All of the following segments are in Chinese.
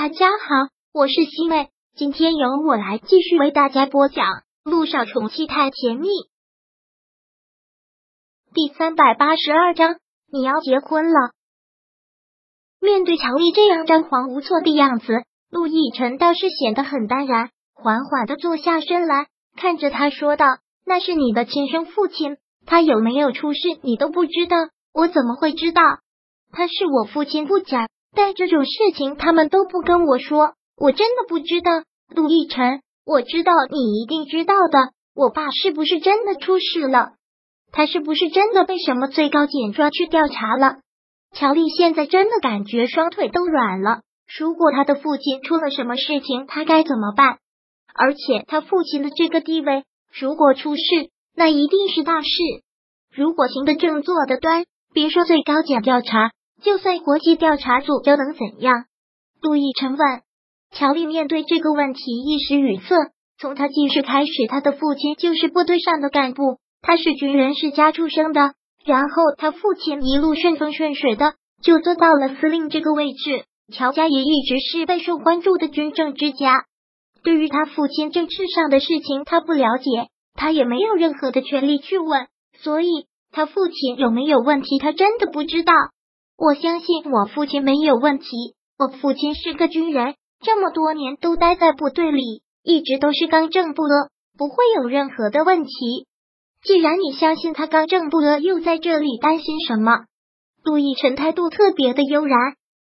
大家好，我是西妹，今天由我来继续为大家播讲《路上宠妻太甜蜜》第三百八十二章。你要结婚了。面对乔丽这样张皇无措的样子，陆亦辰倒是显得很淡然，缓缓的坐下身来，看着他说道：“那是你的亲生父亲，他有没有出事你都不知道，我怎么会知道？他是我父亲不假。”但这种事情他们都不跟我说，我真的不知道。陆亦辰，我知道你一定知道的，我爸是不是真的出事了？他是不是真的被什么最高检抓去调查了？乔丽现在真的感觉双腿都软了。如果他的父亲出了什么事情，他该怎么办？而且他父亲的这个地位，如果出事，那一定是大事。如果行得正，坐得端，别说最高检调查。就算国际调查组又能怎样？陆毅晨问。乔丽面对这个问题一时语塞。从他记事开始，他的父亲就是部队上的干部，他是军人世家出生的。然后他父亲一路顺风顺水的就做到了司令这个位置。乔家也一直是备受关注的军政之家。对于他父亲政治上的事情，他不了解，他也没有任何的权利去问。所以，他父亲有没有问题，他真的不知道。我相信我父亲没有问题。我父亲是个军人，这么多年都待在部队里，一直都是刚正不阿，不会有任何的问题。既然你相信他刚正不阿，又在这里担心什么？陆亦辰态度特别的悠然。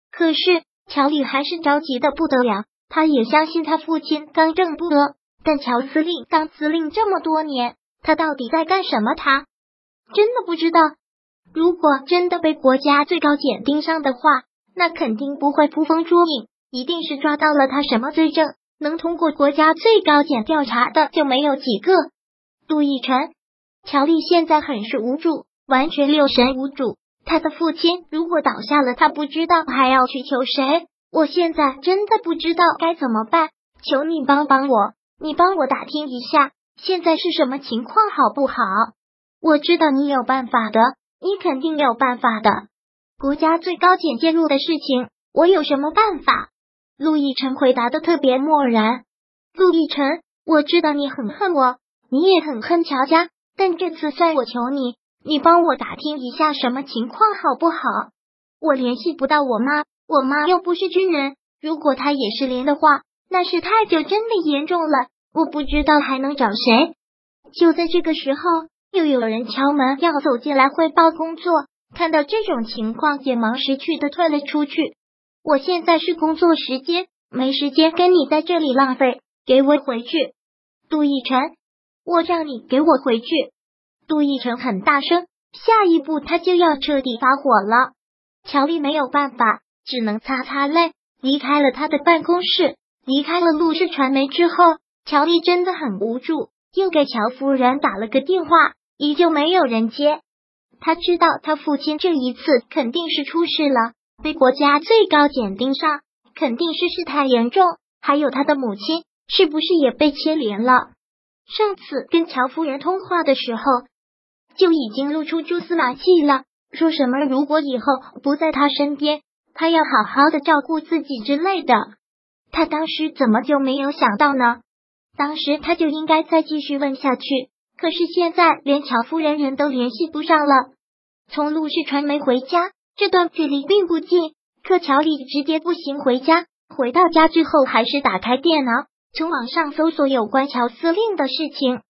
可是乔里还是着急的不得了。他也相信他父亲刚正不阿，但乔司令当司令这么多年，他到底在干什么？他真的不知道。如果真的被国家最高检盯上的话，那肯定不会捕风捉影，一定是抓到了他什么罪证，能通过国家最高检调查的就没有几个。杜奕晨、乔丽现在很是无助，完全六神无主。他的父亲如果倒下了，他不知道还要去求谁。我现在真的不知道该怎么办，求你帮帮我，你帮我打听一下现在是什么情况，好不好？我知道你有办法的。你肯定有办法的。国家最高检介入的事情，我有什么办法？陆亦辰回答的特别漠然。陆亦辰，我知道你很恨我，你也很恨乔家，但这次算我求你，你帮我打听一下什么情况好不好？我联系不到我妈，我妈又不是军人，如果她也是连的话，那事态就真的严重了。我不知道还能找谁。就在这个时候。又有人敲门要走进来汇报工作，看到这种情况，也忙识趣的退了出去。我现在是工作时间，没时间跟你在这里浪费，给我回去。杜奕晨，我让你给我回去。杜奕晨很大声，下一步他就要彻底发火了。乔丽没有办法，只能擦擦泪，离开了他的办公室，离开了陆氏传媒之后，乔丽真的很无助，又给乔夫人打了个电话。依旧没有人接，他知道他父亲这一次肯定是出事了，被国家最高检盯上，肯定是事态严重。还有他的母亲是不是也被牵连了？上次跟乔夫人通话的时候，就已经露出蛛丝马迹了，说什么如果以后不在他身边，他要好好的照顾自己之类的。他当时怎么就没有想到呢？当时他就应该再继续问下去。可是现在连乔夫人人都联系不上了。从陆氏传媒回家这段距离并不近，可乔丽直接步行回家。回到家之后，还是打开电脑，从网上搜索有关乔司令的事情，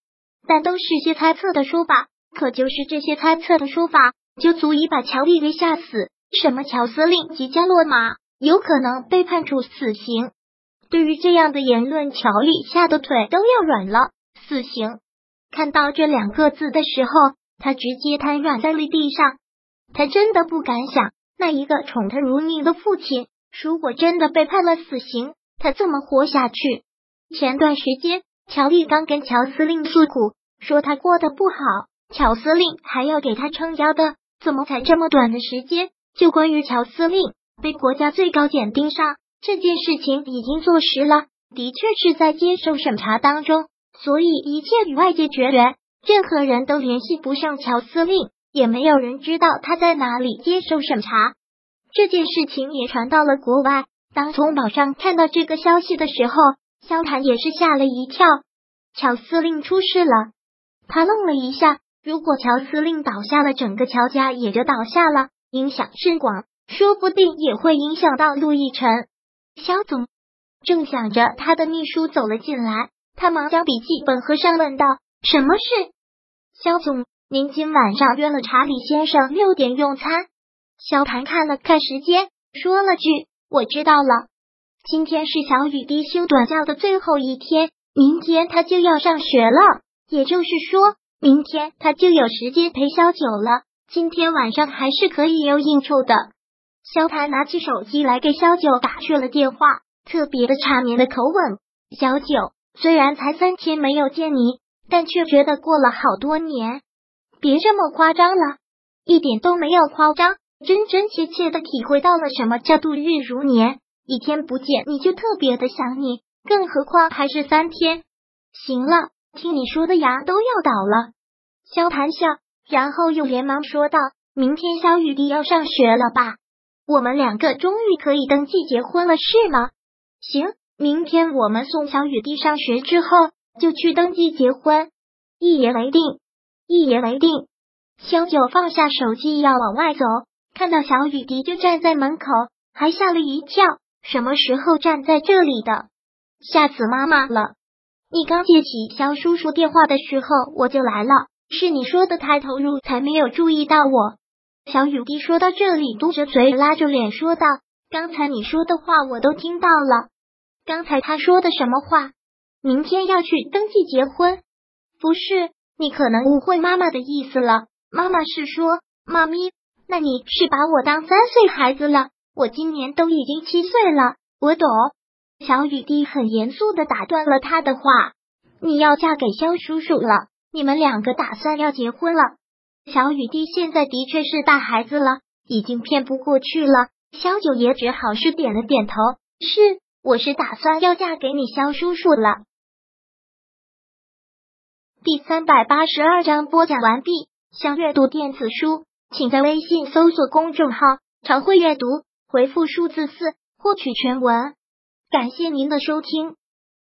但都是些猜测的说法。可就是这些猜测的说法，就足以把乔丽给吓死。什么乔司令即将落马，有可能被判处死刑？对于这样的言论，乔丽吓得腿都要软了。死刑。看到这两个字的时候，他直接瘫软在了地上。他真的不敢想，那一个宠他如命的父亲，如果真的被判了死刑，他怎么活下去？前段时间，乔丽刚跟乔司令诉苦，说他过得不好，乔司令还要给他撑腰的。怎么才这么短的时间，就关于乔司令被国家最高检盯上这件事情已经坐实了？的确是在接受审查当中。所以一切与外界绝缘，任何人都联系不上乔司令，也没有人知道他在哪里接受审查。这件事情也传到了国外，当从网上看到这个消息的时候，萧谭也是吓了一跳。乔司令出事了，他愣了一下。如果乔司令倒下了，整个乔家也就倒下了，影响甚广，说不定也会影响到陆亦辰。萧总正想着，他的秘书走了进来，他忙将笔记本合上，问道：“什么事？”肖总，您今晚上约了查理先生六点用餐。肖谭看了看时间，说了句：“我知道了。”今天是小雨滴休短假的最后一天。明天他就要上学了，也就是说，明天他就有时间陪肖九了。今天晚上还是可以有应酬的。肖谭拿起手机来给肖九打去了电话，特别的缠绵的口吻：“小九，虽然才三天没有见你，但却觉得过了好多年。别这么夸张了，一点都没有夸张，真真切切的体会到了什么叫度日如年。一天不见你就特别的想你。”更何况还是三天。行了，听你说的牙都要倒了。萧谈笑，然后又连忙说道：“明天萧雨滴要上学了吧？我们两个终于可以登记结婚了，是吗？”行，明天我们送小雨滴上学之后就去登记结婚。一言为定，一言为定。萧九放下手机要往外走，看到小雨滴就站在门口，还吓了一跳。什么时候站在这里的？吓死妈妈了！你刚接起肖叔叔电话的时候，我就来了。是你说的太投入，才没有注意到我。小雨滴说到这里，嘟着嘴，拉着脸说道：“刚才你说的话我都听到了。刚才他说的什么话？明天要去登记结婚？不是，你可能误会妈妈的意思了。妈妈是说，妈咪，那你是把我当三岁孩子了？我今年都已经七岁了，我懂。”小雨滴很严肃的打断了他的话：“你要嫁给肖叔叔了，你们两个打算要结婚了。”小雨滴现在的确是大孩子了，已经骗不过去了。肖九爷只好是点了点头：“是，我是打算要嫁给你肖叔叔了。”第三百八十二章播讲完毕。想阅读电子书，请在微信搜索公众号“常会阅读”，回复数字四获取全文。感谢您的收听。